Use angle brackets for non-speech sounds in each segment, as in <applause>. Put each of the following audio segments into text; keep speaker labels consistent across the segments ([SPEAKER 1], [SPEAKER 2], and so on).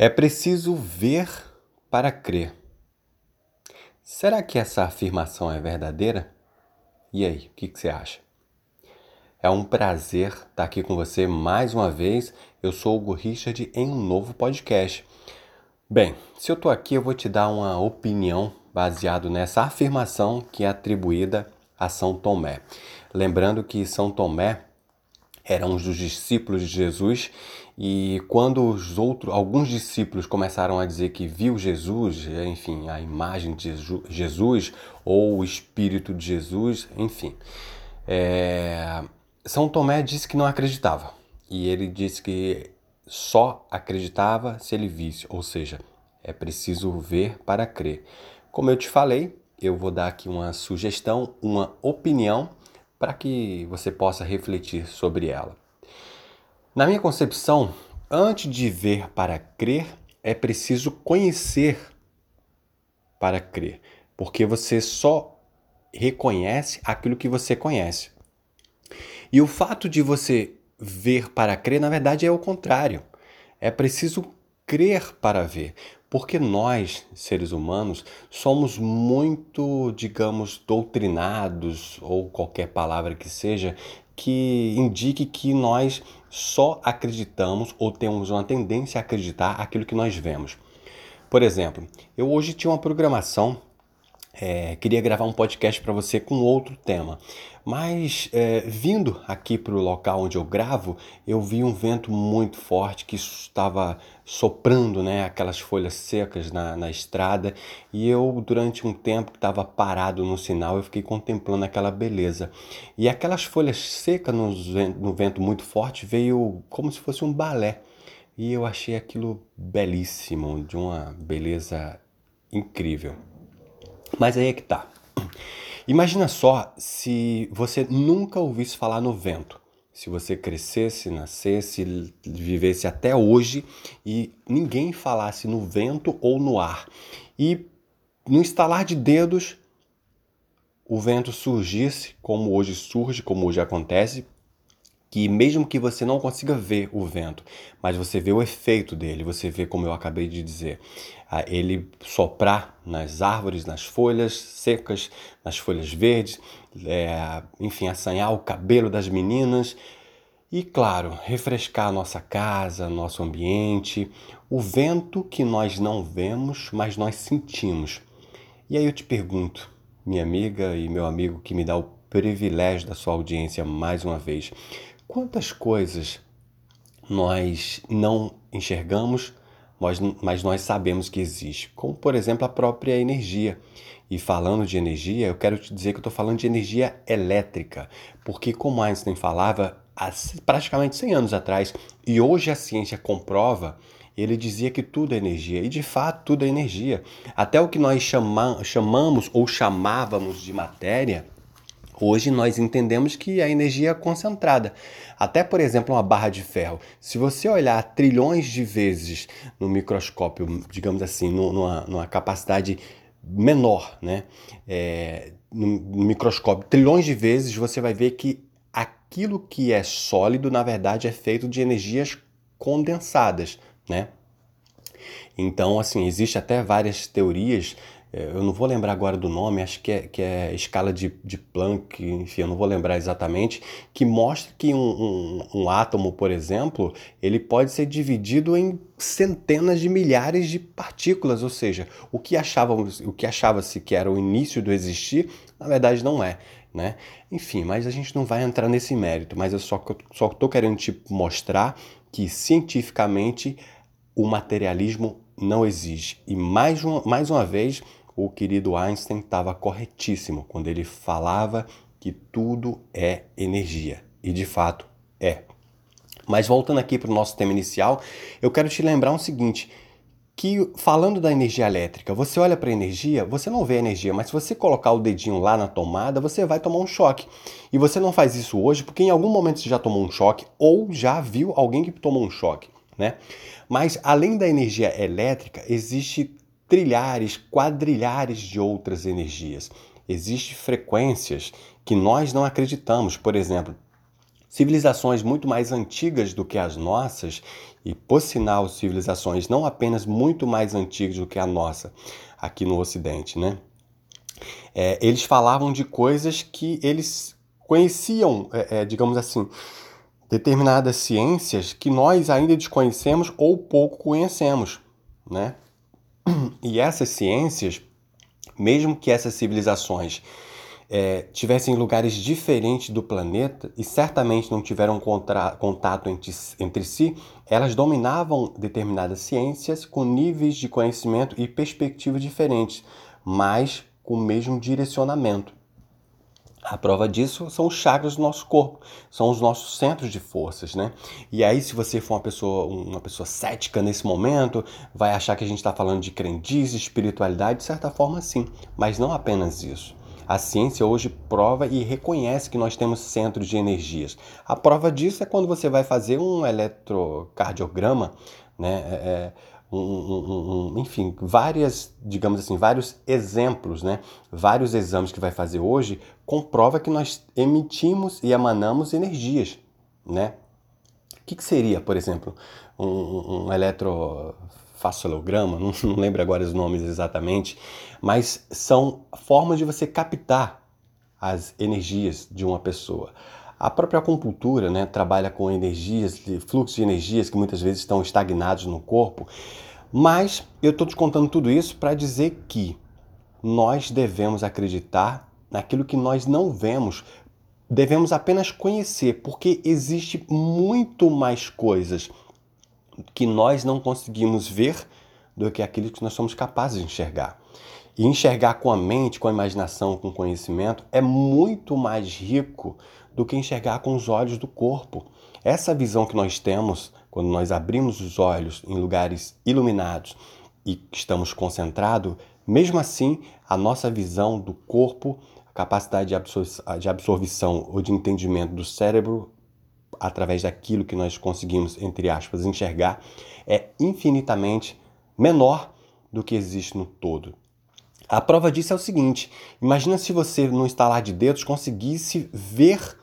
[SPEAKER 1] É preciso ver para crer. Será que essa afirmação é verdadeira? E aí, o que, que, você acha? É um prazer estar aqui com você mais uma vez. Eu sou o Hugo Richard em um novo podcast. Bem, se eu estou aqui, eu vou te dar uma opinião baseado nessa afirmação que é atribuída a São Tomé. Lembrando que São Tomé era um dos discípulos de Jesus. E quando os outros, alguns discípulos começaram a dizer que viu Jesus, enfim, a imagem de Jesus ou o Espírito de Jesus, enfim, é... São Tomé disse que não acreditava. E ele disse que só acreditava se ele visse, ou seja, é preciso ver para crer. Como eu te falei, eu vou dar aqui uma sugestão, uma opinião para que você possa refletir sobre ela. Na minha concepção, antes de ver para crer, é preciso conhecer para crer, porque você só reconhece aquilo que você conhece. E o fato de você ver para crer, na verdade, é o contrário. É preciso crer para ver, porque nós, seres humanos, somos muito, digamos, doutrinados, ou qualquer palavra que seja, que indique que nós só acreditamos ou temos uma tendência a acreditar aquilo que nós vemos. Por exemplo, eu hoje tinha uma programação, é, queria gravar um podcast para você com outro tema, mas é, vindo aqui para o local onde eu gravo, eu vi um vento muito forte que estava soprando né, aquelas folhas secas na, na estrada e eu, durante um tempo que estava parado no sinal, eu fiquei contemplando aquela beleza. E aquelas folhas secas no, no vento muito forte veio como se fosse um balé. E eu achei aquilo belíssimo, de uma beleza incrível. Mas aí é que tá. Imagina só se você nunca ouvisse falar no vento. Se você crescesse, nascesse, vivesse até hoje e ninguém falasse no vento ou no ar. E no estalar de dedos, o vento surgisse, como hoje surge, como hoje acontece, que mesmo que você não consiga ver o vento, mas você vê o efeito dele, você vê como eu acabei de dizer, ele soprar nas árvores, nas folhas secas, nas folhas verdes, é, enfim, assanhar o cabelo das meninas e, claro, refrescar nossa casa, nosso ambiente, o vento que nós não vemos, mas nós sentimos. E aí eu te pergunto, minha amiga e meu amigo que me dá o privilégio da sua audiência mais uma vez, Quantas coisas nós não enxergamos, mas nós sabemos que existe, como por exemplo a própria energia. E falando de energia, eu quero te dizer que eu estou falando de energia elétrica, porque como Einstein falava há praticamente 100 anos atrás, e hoje a ciência comprova, ele dizia que tudo é energia, e de fato tudo é energia. Até o que nós chama, chamamos ou chamávamos de matéria Hoje nós entendemos que a energia é concentrada. Até, por exemplo, uma barra de ferro. Se você olhar trilhões de vezes no microscópio, digamos assim, numa, numa capacidade menor, né? É, no, microscópio, trilhões de vezes, você vai ver que aquilo que é sólido, na verdade, é feito de energias condensadas, né? Então, assim, existe até várias teorias eu não vou lembrar agora do nome, acho que é, que é escala de, de Planck, enfim, eu não vou lembrar exatamente, que mostra que um, um, um átomo, por exemplo, ele pode ser dividido em centenas de milhares de partículas, ou seja, o que achávamos, o que achava-se que era o início do existir, na verdade não é. Né? Enfim, mas a gente não vai entrar nesse mérito, mas eu só só estou querendo te mostrar que cientificamente o materialismo não existe. E mais uma, mais uma vez, o querido Einstein estava corretíssimo quando ele falava que tudo é energia. E de fato é. Mas voltando aqui para o nosso tema inicial, eu quero te lembrar o seguinte: que falando da energia elétrica, você olha para a energia, você não vê a energia, mas se você colocar o dedinho lá na tomada, você vai tomar um choque. E você não faz isso hoje porque em algum momento você já tomou um choque ou já viu alguém que tomou um choque, né? Mas além da energia elétrica, existe trilhares, quadrilhares de outras energias. Existem frequências que nós não acreditamos. Por exemplo, Civilizações muito mais antigas do que as nossas, e por sinal, civilizações não apenas muito mais antigas do que a nossa aqui no Ocidente, né? É, eles falavam de coisas que eles conheciam, é, é, digamos assim, determinadas ciências que nós ainda desconhecemos ou pouco conhecemos, né? <clears throat> E essas ciências, mesmo que essas civilizações é, tivessem lugares diferentes do planeta e certamente não tiveram contato entre, entre si, elas dominavam determinadas ciências com níveis de conhecimento e perspectivas diferentes, mas com o mesmo direcionamento. A prova disso são os chakras do nosso corpo, são os nossos centros de forças, né? E aí, se você for uma pessoa, uma pessoa cética nesse momento, vai achar que a gente está falando de crendice, espiritualidade, de certa forma sim, mas não apenas isso. A ciência hoje prova e reconhece que nós temos centros de energias. A prova disso é quando você vai fazer um eletrocardiograma, né? É, é um, um, um, enfim, várias, digamos assim, vários exemplos, né? Vários exames que vai fazer hoje comprova que nós emitimos e emanamos energias, né? O que, que seria, por exemplo, um, um? <laughs> Não, não lembro agora os nomes exatamente, mas são formas de você captar as energias de uma pessoa. A própria acupuntura né, trabalha com energias, fluxos de energias que muitas vezes estão estagnados no corpo, mas eu estou te contando tudo isso para dizer que nós devemos acreditar naquilo que nós não vemos, devemos apenas conhecer, porque existe muito mais coisas que nós não conseguimos ver do que aquilo que nós somos capazes de enxergar. E enxergar com a mente, com a imaginação, com o conhecimento é muito mais rico do que enxergar com os olhos do corpo. Essa visão que nós temos quando nós abrimos os olhos em lugares iluminados e estamos concentrados, mesmo assim, a nossa visão do corpo, a capacidade de, absor de absorção ou de entendimento do cérebro através daquilo que nós conseguimos, entre aspas, enxergar, é infinitamente menor do que existe no todo. A prova disso é o seguinte: imagina se você, no instalar de dedos, conseguisse ver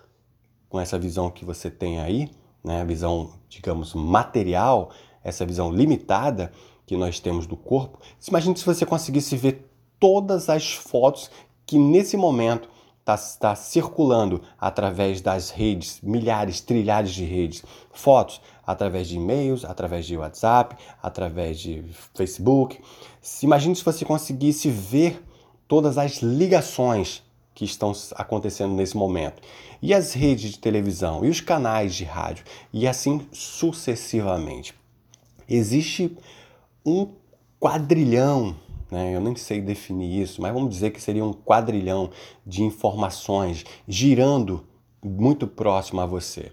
[SPEAKER 1] com essa visão que você tem aí, né, a visão, digamos, material, essa visão limitada que nós temos do corpo. Imagine se você conseguisse ver todas as fotos que nesse momento está tá circulando através das redes, milhares, trilhares de redes, fotos através de e-mails, através de WhatsApp, através de Facebook. Imagine se você conseguisse ver todas as ligações que estão acontecendo nesse momento. E as redes de televisão, e os canais de rádio, e assim sucessivamente. Existe um quadrilhão? Eu nem sei definir isso, mas vamos dizer que seria um quadrilhão de informações girando muito próximo a você.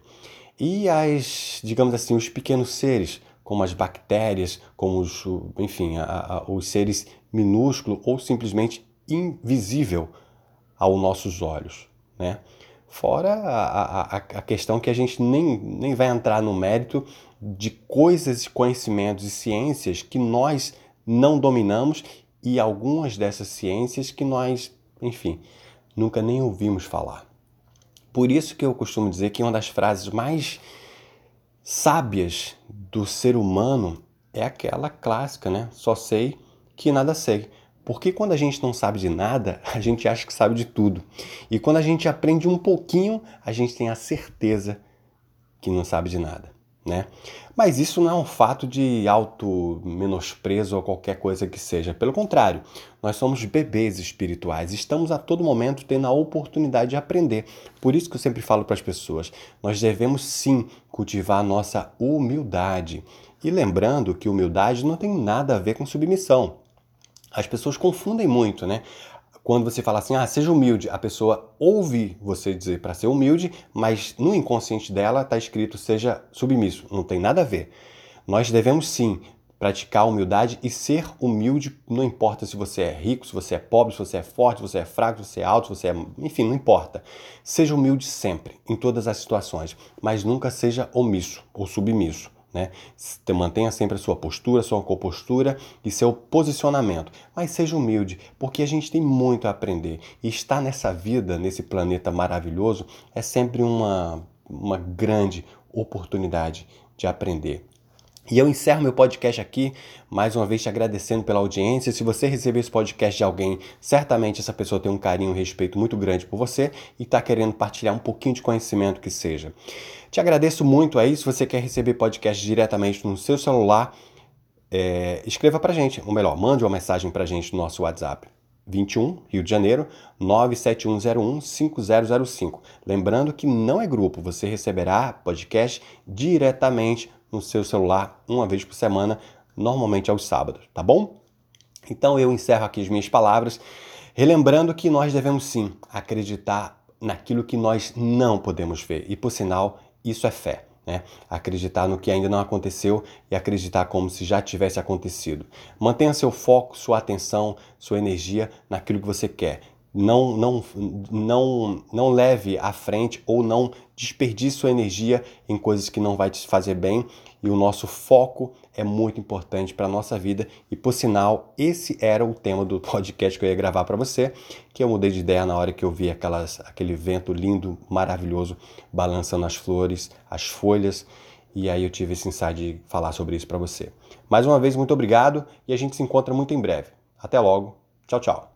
[SPEAKER 1] E as, digamos assim, os pequenos seres, como as bactérias, como os, enfim, a, a, os seres minúsculos ou simplesmente invisível aos nossos olhos, né? Fora a, a, a questão que a gente nem, nem vai entrar no mérito de coisas, conhecimentos e ciências que nós não dominamos e algumas dessas ciências que nós, enfim, nunca nem ouvimos falar. Por isso que eu costumo dizer que uma das frases mais sábias do ser humano é aquela clássica, né? Só sei que nada sei. Porque quando a gente não sabe de nada, a gente acha que sabe de tudo. E quando a gente aprende um pouquinho, a gente tem a certeza que não sabe de nada, né? Mas isso não é um fato de auto menosprezo ou qualquer coisa que seja. Pelo contrário, nós somos bebês espirituais. Estamos a todo momento tendo a oportunidade de aprender. Por isso que eu sempre falo para as pessoas, nós devemos sim cultivar a nossa humildade. E lembrando que humildade não tem nada a ver com submissão. As pessoas confundem muito, né? Quando você fala assim, ah, seja humilde, a pessoa ouve você dizer para ser humilde, mas no inconsciente dela está escrito seja submisso. Não tem nada a ver. Nós devemos sim praticar humildade e ser humilde, não importa se você é rico, se você é pobre, se você é forte, se você é fraco, se você é alto, se você é. Enfim, não importa. Seja humilde sempre, em todas as situações, mas nunca seja omisso ou submisso. Né? Mantenha sempre a sua postura, a sua compostura e seu posicionamento. Mas seja humilde, porque a gente tem muito a aprender. E estar nessa vida, nesse planeta maravilhoso, é sempre uma, uma grande oportunidade de aprender. E eu encerro meu podcast aqui, mais uma vez te agradecendo pela audiência. Se você receber esse podcast de alguém, certamente essa pessoa tem um carinho e um respeito muito grande por você e está querendo partilhar um pouquinho de conhecimento que seja. Te agradeço muito aí. Se você quer receber podcast diretamente no seu celular, é, escreva para gente, ou melhor, mande uma mensagem para gente no nosso WhatsApp. 21, Rio de Janeiro, 97101 5005. Lembrando que não é grupo, você receberá podcast diretamente no seu celular uma vez por semana, normalmente aos sábados, tá bom? Então eu encerro aqui as minhas palavras, relembrando que nós devemos sim acreditar naquilo que nós não podemos ver. E por sinal, isso é fé. Né? Acreditar no que ainda não aconteceu e acreditar como se já tivesse acontecido. Mantenha seu foco, sua atenção, sua energia naquilo que você quer não, não, não, não leve à frente ou não desperdice sua energia em coisas que não vai te fazer bem e o nosso foco é muito importante para a nossa vida e por sinal esse era o tema do <laughs> podcast que eu ia gravar para você que eu mudei de ideia na hora que eu vi aquelas, aquele vento lindo, maravilhoso balançando as flores, as folhas e aí eu tive esse insight de falar sobre isso para você. Mais uma vez, muito obrigado e a gente se encontra muito em breve. Até logo. Tchau, tchau.